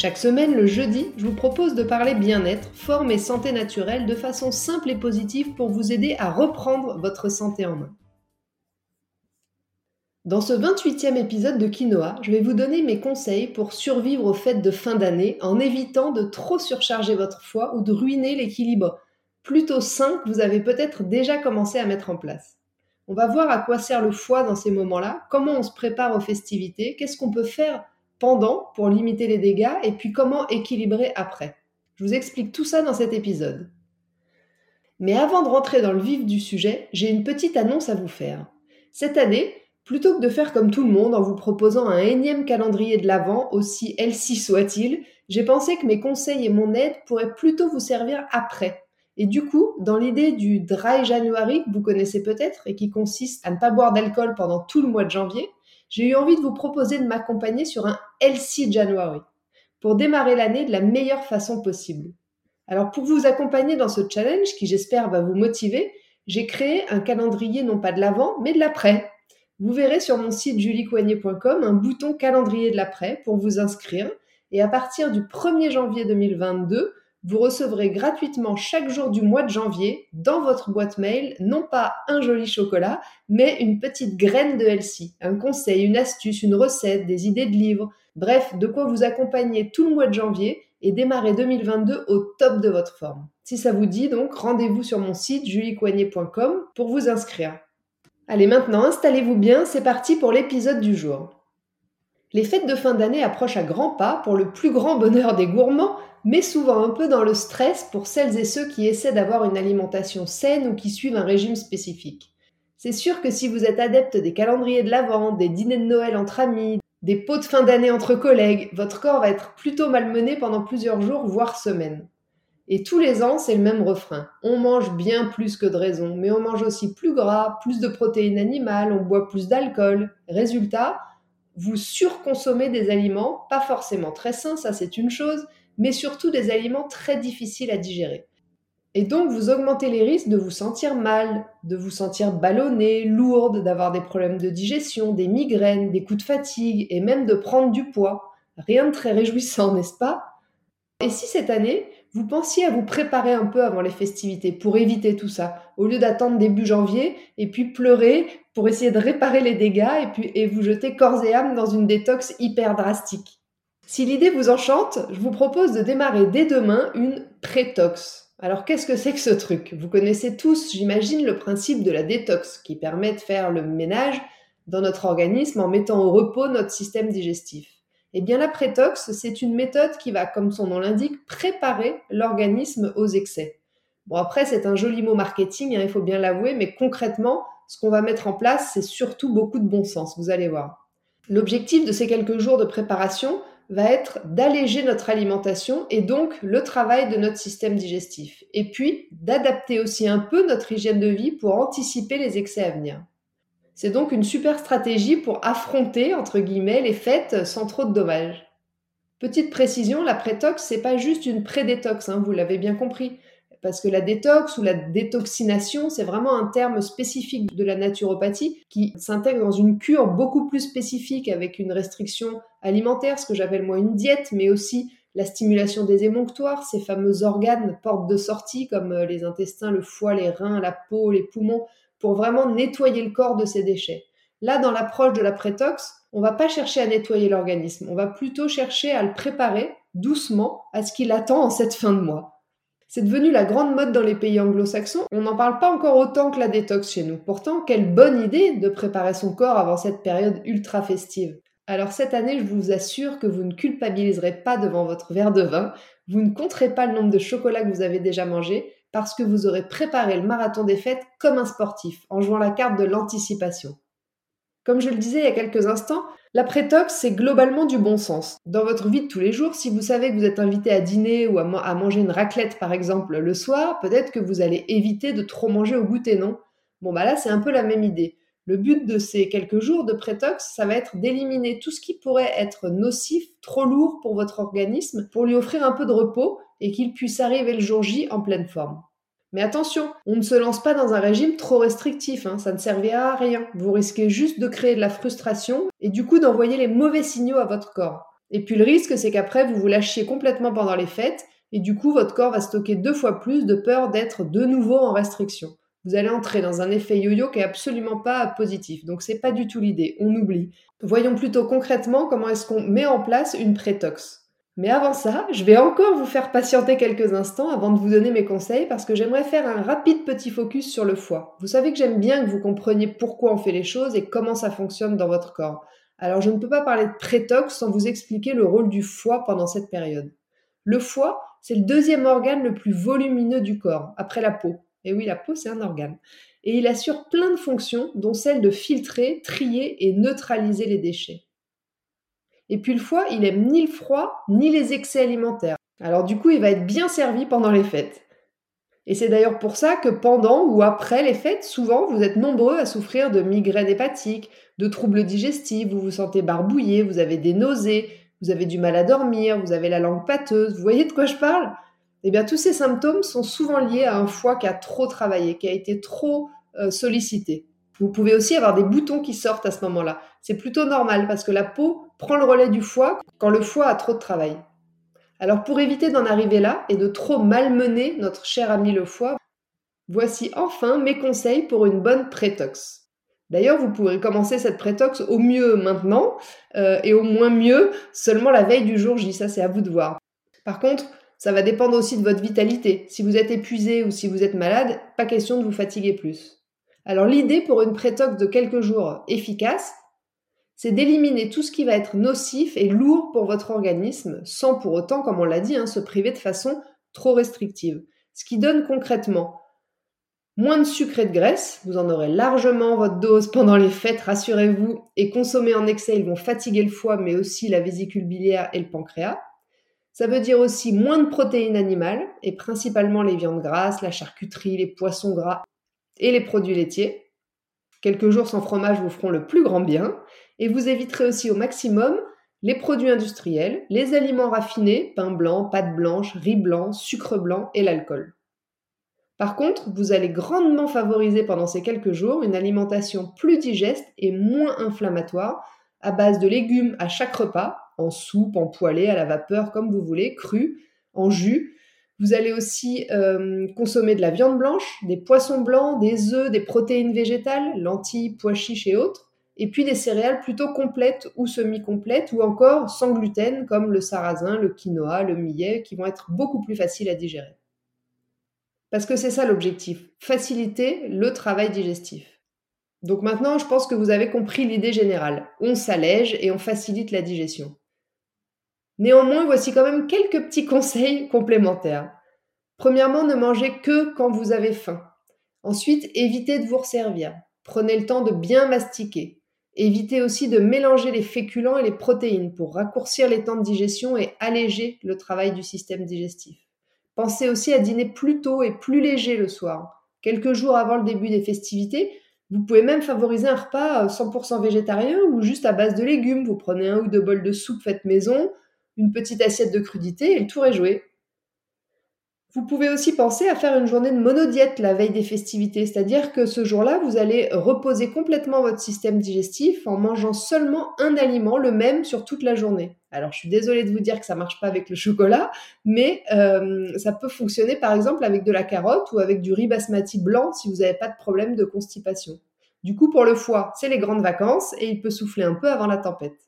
Chaque semaine, le jeudi, je vous propose de parler bien-être, forme et santé naturelle de façon simple et positive pour vous aider à reprendre votre santé en main. Dans ce 28e épisode de Quinoa, je vais vous donner mes conseils pour survivre aux fêtes de fin d'année en évitant de trop surcharger votre foie ou de ruiner l'équilibre plutôt sain que vous avez peut-être déjà commencé à mettre en place. On va voir à quoi sert le foie dans ces moments-là, comment on se prépare aux festivités, qu'est-ce qu'on peut faire pendant pour limiter les dégâts et puis comment équilibrer après. Je vous explique tout ça dans cet épisode. Mais avant de rentrer dans le vif du sujet, j'ai une petite annonce à vous faire. Cette année, plutôt que de faire comme tout le monde en vous proposant un énième calendrier de l'Avent, aussi healthy soit-il, j'ai pensé que mes conseils et mon aide pourraient plutôt vous servir après. Et du coup, dans l'idée du Dry January que vous connaissez peut-être et qui consiste à ne pas boire d'alcool pendant tout le mois de janvier, j'ai eu envie de vous proposer de m'accompagner sur un Healthy January pour démarrer l'année de la meilleure façon possible. Alors pour vous accompagner dans ce challenge qui j'espère va vous motiver, j'ai créé un calendrier non pas de l'avant mais de l'après. Vous verrez sur mon site juliecoignet.com un bouton calendrier de l'après pour vous inscrire et à partir du 1er janvier 2022, vous recevrez gratuitement chaque jour du mois de janvier dans votre boîte mail non pas un joli chocolat, mais une petite graine de Elsie, un conseil, une astuce, une recette, des idées de livres, bref, de quoi vous accompagner tout le mois de janvier et démarrer 2022 au top de votre forme. Si ça vous dit donc, rendez-vous sur mon site juliecoignet.com pour vous inscrire. Allez maintenant, installez-vous bien, c'est parti pour l'épisode du jour. Les fêtes de fin d'année approchent à grands pas pour le plus grand bonheur des gourmands, mais souvent un peu dans le stress pour celles et ceux qui essaient d'avoir une alimentation saine ou qui suivent un régime spécifique. C'est sûr que si vous êtes adepte des calendriers de l'Avent, des dîners de Noël entre amis, des pots de fin d'année entre collègues, votre corps va être plutôt malmené pendant plusieurs jours, voire semaines. Et tous les ans, c'est le même refrain. On mange bien plus que de raison, mais on mange aussi plus gras, plus de protéines animales, on boit plus d'alcool. Résultat, vous surconsommez des aliments, pas forcément très sains, ça c'est une chose, mais surtout des aliments très difficiles à digérer. Et donc vous augmentez les risques de vous sentir mal, de vous sentir ballonné, lourde, d'avoir des problèmes de digestion, des migraines, des coups de fatigue et même de prendre du poids. Rien de très réjouissant, n'est-ce pas? Et si cette année, vous pensiez à vous préparer un peu avant les festivités pour éviter tout ça, au lieu d'attendre début janvier et puis pleurer pour essayer de réparer les dégâts et puis vous jeter corps et âme dans une détox hyper drastique. Si l'idée vous enchante, je vous propose de démarrer dès demain une prétox. Alors qu'est-ce que c'est que ce truc? Vous connaissez tous, j'imagine, le principe de la détox qui permet de faire le ménage dans notre organisme en mettant au repos notre système digestif. Eh bien, la prétox, c'est une méthode qui va, comme son nom l'indique, préparer l'organisme aux excès. Bon, après, c'est un joli mot marketing, hein, il faut bien l'avouer, mais concrètement, ce qu'on va mettre en place, c'est surtout beaucoup de bon sens, vous allez voir. L'objectif de ces quelques jours de préparation va être d'alléger notre alimentation et donc le travail de notre système digestif. Et puis, d'adapter aussi un peu notre hygiène de vie pour anticiper les excès à venir. C'est donc une super stratégie pour affronter, entre guillemets, les fêtes sans trop de dommages. Petite précision, la prétox, c'est pas juste une pré-détox, hein, vous l'avez bien compris. Parce que la détox ou la détoxination, c'est vraiment un terme spécifique de la naturopathie qui s'intègre dans une cure beaucoup plus spécifique avec une restriction alimentaire, ce que j'appelle moi une diète, mais aussi la stimulation des émonctoires, ces fameux organes portes de sortie comme les intestins, le foie, les reins, la peau, les poumons, pour vraiment nettoyer le corps de ses déchets. Là, dans l'approche de la prétox, on va pas chercher à nettoyer l'organisme, on va plutôt chercher à le préparer doucement à ce qu'il attend en cette fin de mois. C'est devenu la grande mode dans les pays anglo-saxons. On n'en parle pas encore autant que la détox chez nous. Pourtant, quelle bonne idée de préparer son corps avant cette période ultra festive. Alors cette année, je vous assure que vous ne culpabiliserez pas devant votre verre de vin, vous ne compterez pas le nombre de chocolats que vous avez déjà mangé, parce que vous aurez préparé le marathon des fêtes comme un sportif, en jouant la carte de l'anticipation. Comme je le disais il y a quelques instants, la prétox, c'est globalement du bon sens. Dans votre vie de tous les jours, si vous savez que vous êtes invité à dîner ou à, manger une raclette par exemple le soir, peut-être que vous allez éviter de trop manger au goûter, non? Bon bah là c'est un peu la même idée. Le but de ces quelques jours de prétox, ça va être d'éliminer tout ce qui pourrait être nocif, trop lourd pour votre organisme, pour lui offrir un peu de repos et qu'il puisse arriver le jour J en pleine forme. Mais attention, on ne se lance pas dans un régime trop restrictif, hein, ça ne servira à rien. Vous risquez juste de créer de la frustration et du coup d'envoyer les mauvais signaux à votre corps. Et puis le risque, c'est qu'après, vous vous lâchiez complètement pendant les fêtes et du coup, votre corps va stocker deux fois plus de peur d'être de nouveau en restriction. Vous allez entrer dans un effet yo-yo qui est absolument pas positif. Donc c'est pas du tout l'idée, on oublie. Voyons plutôt concrètement comment est-ce qu'on met en place une prétox. Mais avant ça, je vais encore vous faire patienter quelques instants avant de vous donner mes conseils parce que j'aimerais faire un rapide petit focus sur le foie. Vous savez que j'aime bien que vous compreniez pourquoi on fait les choses et comment ça fonctionne dans votre corps. Alors je ne peux pas parler de prétox sans vous expliquer le rôle du foie pendant cette période. Le foie, c'est le deuxième organe le plus volumineux du corps, après la peau. Et oui, la peau, c'est un organe. Et il assure plein de fonctions, dont celle de filtrer, trier et neutraliser les déchets. Et puis le foie, il aime ni le froid, ni les excès alimentaires. Alors du coup, il va être bien servi pendant les fêtes. Et c'est d'ailleurs pour ça que pendant ou après les fêtes, souvent, vous êtes nombreux à souffrir de migraines hépatiques, de troubles digestifs, vous vous sentez barbouillé, vous avez des nausées, vous avez du mal à dormir, vous avez la langue pâteuse. Vous voyez de quoi je parle? Eh bien, tous ces symptômes sont souvent liés à un foie qui a trop travaillé, qui a été trop euh, sollicité. Vous pouvez aussi avoir des boutons qui sortent à ce moment-là. C'est plutôt normal parce que la peau prend le relais du foie quand le foie a trop de travail. Alors pour éviter d'en arriver là et de trop malmener notre cher ami le foie, voici enfin mes conseils pour une bonne prétox. D'ailleurs, vous pourrez commencer cette prétox au mieux maintenant euh, et au moins mieux seulement la veille du jour J. Ça, c'est à vous de voir. Par contre, ça va dépendre aussi de votre vitalité. Si vous êtes épuisé ou si vous êtes malade, pas question de vous fatiguer plus. Alors l'idée pour une prétox de quelques jours efficace, c'est d'éliminer tout ce qui va être nocif et lourd pour votre organisme, sans pour autant, comme on l'a dit, hein, se priver de façon trop restrictive. Ce qui donne concrètement moins de sucre et de graisse, vous en aurez largement votre dose pendant les fêtes, rassurez-vous, et consommer en excès, ils vont fatiguer le foie, mais aussi la vésicule biliaire et le pancréas. Ça veut dire aussi moins de protéines animales, et principalement les viandes grasses, la charcuterie, les poissons gras et les produits laitiers. Quelques jours sans fromage vous feront le plus grand bien et vous éviterez aussi au maximum les produits industriels, les aliments raffinés, pain blanc, pâte blanche, riz blanc, sucre blanc et l'alcool. Par contre, vous allez grandement favoriser pendant ces quelques jours une alimentation plus digeste et moins inflammatoire à base de légumes à chaque repas, en soupe, en poêlée, à la vapeur, comme vous voulez, cru, en jus, vous allez aussi euh, consommer de la viande blanche, des poissons blancs, des œufs, des protéines végétales, lentilles, pois chiches et autres, et puis des céréales plutôt complètes ou semi-complètes, ou encore sans gluten comme le sarrasin, le quinoa, le millet, qui vont être beaucoup plus faciles à digérer. Parce que c'est ça l'objectif, faciliter le travail digestif. Donc maintenant, je pense que vous avez compris l'idée générale. On s'allège et on facilite la digestion. Néanmoins, voici quand même quelques petits conseils complémentaires. Premièrement, ne mangez que quand vous avez faim. Ensuite, évitez de vous resservir. Prenez le temps de bien mastiquer. Évitez aussi de mélanger les féculents et les protéines pour raccourcir les temps de digestion et alléger le travail du système digestif. Pensez aussi à dîner plus tôt et plus léger le soir. Quelques jours avant le début des festivités, vous pouvez même favoriser un repas 100% végétarien ou juste à base de légumes. Vous prenez un ou deux bols de soupe faite maison, une petite assiette de crudité et le tour est joué. Vous pouvez aussi penser à faire une journée de monodiète la veille des festivités, c'est-à-dire que ce jour-là, vous allez reposer complètement votre système digestif en mangeant seulement un aliment, le même sur toute la journée. Alors, je suis désolée de vous dire que ça marche pas avec le chocolat, mais euh, ça peut fonctionner par exemple avec de la carotte ou avec du riz basmati blanc si vous n'avez pas de problème de constipation. Du coup, pour le foie, c'est les grandes vacances et il peut souffler un peu avant la tempête.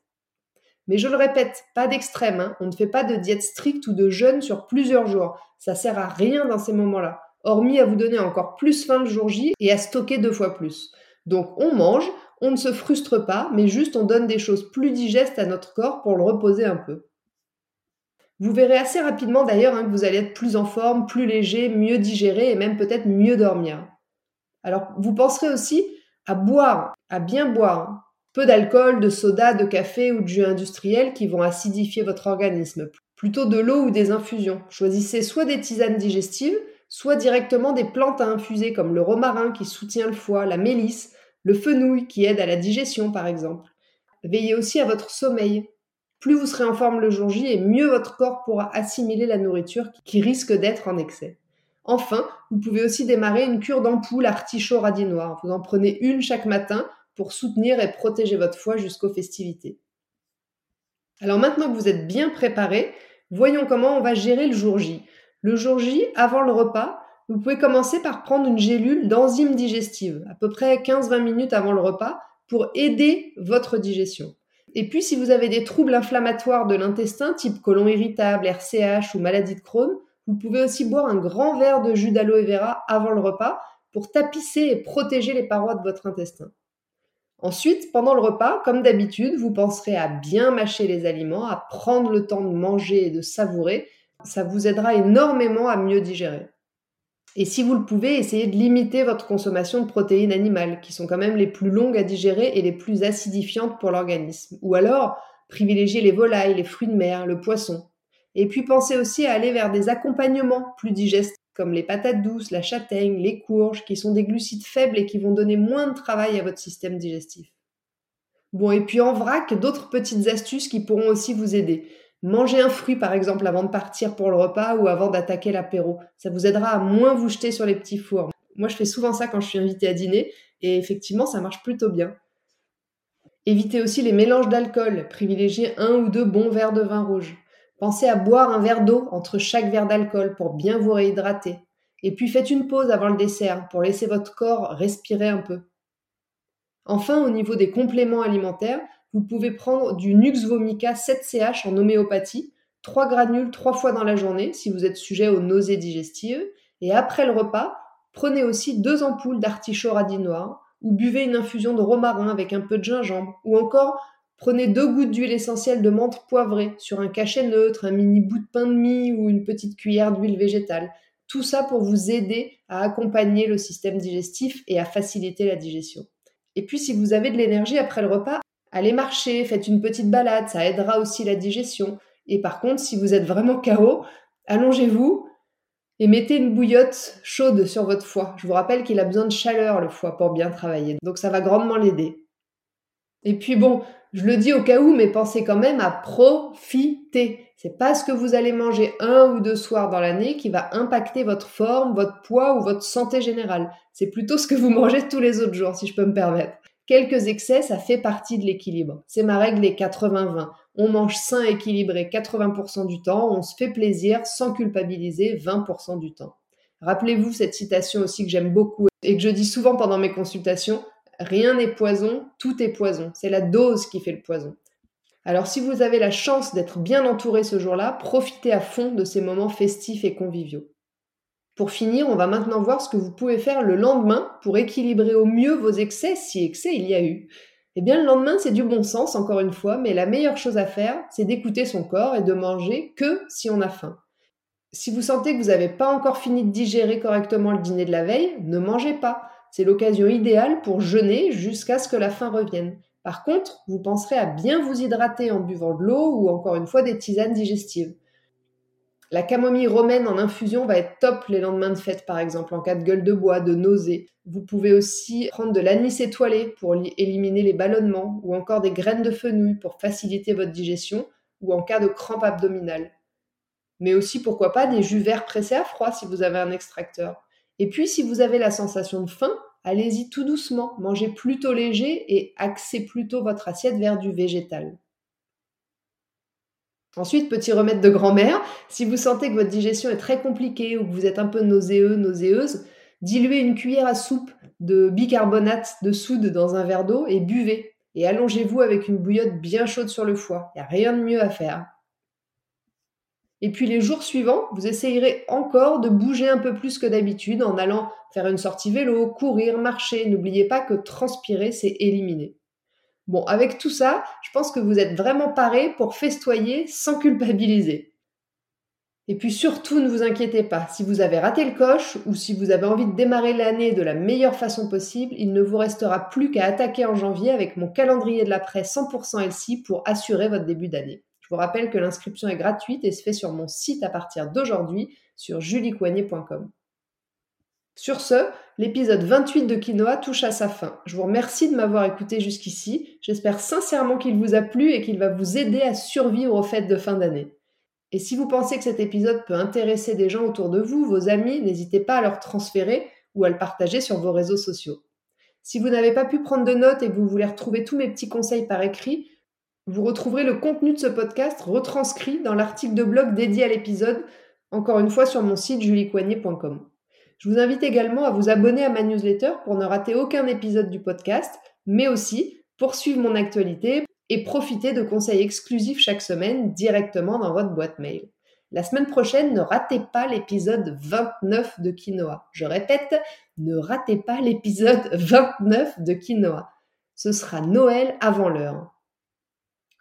Mais je le répète, pas d'extrême. Hein. On ne fait pas de diète stricte ou de jeûne sur plusieurs jours. Ça sert à rien dans ces moments-là, hormis à vous donner encore plus faim le jour J et à stocker deux fois plus. Donc on mange, on ne se frustre pas, mais juste on donne des choses plus digestes à notre corps pour le reposer un peu. Vous verrez assez rapidement d'ailleurs hein, que vous allez être plus en forme, plus léger, mieux digéré et même peut-être mieux dormir. Alors vous penserez aussi à boire, à bien boire. Peu d'alcool, de soda, de café ou de jus industriel qui vont acidifier votre organisme. Plutôt de l'eau ou des infusions. Choisissez soit des tisanes digestives, soit directement des plantes à infuser comme le romarin qui soutient le foie, la mélisse, le fenouil qui aide à la digestion par exemple. Veillez aussi à votre sommeil. Plus vous serez en forme le jour J et mieux votre corps pourra assimiler la nourriture qui risque d'être en excès. Enfin, vous pouvez aussi démarrer une cure d'ampoule artichaut radis noir. Vous en prenez une chaque matin pour soutenir et protéger votre foie jusqu'aux festivités. Alors maintenant que vous êtes bien préparé, voyons comment on va gérer le jour J. Le jour J, avant le repas, vous pouvez commencer par prendre une gélule d'enzymes digestives, à peu près 15-20 minutes avant le repas, pour aider votre digestion. Et puis, si vous avez des troubles inflammatoires de l'intestin, type colon irritable, RCH ou maladie de Crohn, vous pouvez aussi boire un grand verre de jus d'aloe vera avant le repas pour tapisser et protéger les parois de votre intestin. Ensuite, pendant le repas, comme d'habitude, vous penserez à bien mâcher les aliments, à prendre le temps de manger et de savourer. Ça vous aidera énormément à mieux digérer. Et si vous le pouvez, essayez de limiter votre consommation de protéines animales, qui sont quand même les plus longues à digérer et les plus acidifiantes pour l'organisme. Ou alors, privilégiez les volailles, les fruits de mer, le poisson. Et puis pensez aussi à aller vers des accompagnements plus digestes, comme les patates douces, la châtaigne, les courges, qui sont des glucides faibles et qui vont donner moins de travail à votre système digestif. Bon, et puis en vrac, d'autres petites astuces qui pourront aussi vous aider. Mangez un fruit par exemple avant de partir pour le repas ou avant d'attaquer l'apéro. Ça vous aidera à moins vous jeter sur les petits fours. Moi, je fais souvent ça quand je suis invitée à dîner et effectivement, ça marche plutôt bien. Évitez aussi les mélanges d'alcool. Privilégiez un ou deux bons verres de vin rouge. Pensez à boire un verre d'eau entre chaque verre d'alcool pour bien vous réhydrater. Et puis faites une pause avant le dessert pour laisser votre corps respirer un peu. Enfin, au niveau des compléments alimentaires, vous pouvez prendre du Nux Vomica 7CH en homéopathie, 3 granules 3 fois dans la journée si vous êtes sujet aux nausées digestives. Et après le repas, prenez aussi deux ampoules d'artichaut radis noir ou buvez une infusion de romarin avec un peu de gingembre ou encore Prenez deux gouttes d'huile essentielle de menthe poivrée sur un cachet neutre, un mini bout de pain de mie ou une petite cuillère d'huile végétale. Tout ça pour vous aider à accompagner le système digestif et à faciliter la digestion. Et puis si vous avez de l'énergie après le repas, allez marcher, faites une petite balade, ça aidera aussi la digestion. Et par contre, si vous êtes vraiment KO, allongez-vous et mettez une bouillotte chaude sur votre foie. Je vous rappelle qu'il a besoin de chaleur le foie pour bien travailler. Donc ça va grandement l'aider. Et puis bon, je le dis au cas où, mais pensez quand même à profiter. C'est pas ce que vous allez manger un ou deux soirs dans l'année qui va impacter votre forme, votre poids ou votre santé générale. C'est plutôt ce que vous mangez tous les autres jours, si je peux me permettre. Quelques excès, ça fait partie de l'équilibre. C'est ma règle des 80-20. On mange sain équilibré 80% du temps, on se fait plaisir sans culpabiliser 20% du temps. Rappelez-vous cette citation aussi que j'aime beaucoup et que je dis souvent pendant mes consultations, Rien n'est poison, tout est poison. C'est la dose qui fait le poison. Alors si vous avez la chance d'être bien entouré ce jour-là, profitez à fond de ces moments festifs et conviviaux. Pour finir, on va maintenant voir ce que vous pouvez faire le lendemain pour équilibrer au mieux vos excès, si excès il y a eu. Eh bien, le lendemain, c'est du bon sens, encore une fois, mais la meilleure chose à faire, c'est d'écouter son corps et de manger que si on a faim. Si vous sentez que vous n'avez pas encore fini de digérer correctement le dîner de la veille, ne mangez pas. C'est l'occasion idéale pour jeûner jusqu'à ce que la faim revienne. Par contre, vous penserez à bien vous hydrater en buvant de l'eau ou encore une fois des tisanes digestives. La camomille romaine en infusion va être top les lendemains de fête, par exemple, en cas de gueule de bois, de nausée. Vous pouvez aussi prendre de l'anis étoilé pour éliminer les ballonnements, ou encore des graines de fenouil pour faciliter votre digestion, ou en cas de crampe abdominale. Mais aussi, pourquoi pas, des jus verts pressés à froid si vous avez un extracteur. Et puis, si vous avez la sensation de faim, allez-y tout doucement, mangez plutôt léger et axez plutôt votre assiette vers du végétal. Ensuite, petit remède de grand-mère, si vous sentez que votre digestion est très compliquée ou que vous êtes un peu nauséeux, nauséeuse, diluez une cuillère à soupe de bicarbonate de soude dans un verre d'eau et buvez. Et allongez-vous avec une bouillotte bien chaude sur le foie. Il n'y a rien de mieux à faire. Et puis les jours suivants, vous essayerez encore de bouger un peu plus que d'habitude en allant faire une sortie vélo, courir, marcher. N'oubliez pas que transpirer, c'est éliminer. Bon, avec tout ça, je pense que vous êtes vraiment paré pour festoyer sans culpabiliser. Et puis surtout, ne vous inquiétez pas, si vous avez raté le coche ou si vous avez envie de démarrer l'année de la meilleure façon possible, il ne vous restera plus qu'à attaquer en janvier avec mon calendrier de la presse 100% LC pour assurer votre début d'année. Vous rappelle que l'inscription est gratuite et se fait sur mon site à partir d'aujourd'hui sur juliecoignet.com. Sur ce, l'épisode 28 de Quinoa touche à sa fin. Je vous remercie de m'avoir écouté jusqu'ici. J'espère sincèrement qu'il vous a plu et qu'il va vous aider à survivre aux fêtes de fin d'année. Et si vous pensez que cet épisode peut intéresser des gens autour de vous, vos amis, n'hésitez pas à leur transférer ou à le partager sur vos réseaux sociaux. Si vous n'avez pas pu prendre de notes et que vous voulez retrouver tous mes petits conseils par écrit, vous retrouverez le contenu de ce podcast retranscrit dans l'article de blog dédié à l'épisode, encore une fois sur mon site juliecoignet.com. Je vous invite également à vous abonner à ma newsletter pour ne rater aucun épisode du podcast, mais aussi pour suivre mon actualité et profiter de conseils exclusifs chaque semaine directement dans votre boîte mail. La semaine prochaine, ne ratez pas l'épisode 29 de Quinoa. Je répète, ne ratez pas l'épisode 29 de Quinoa. Ce sera Noël avant l'heure.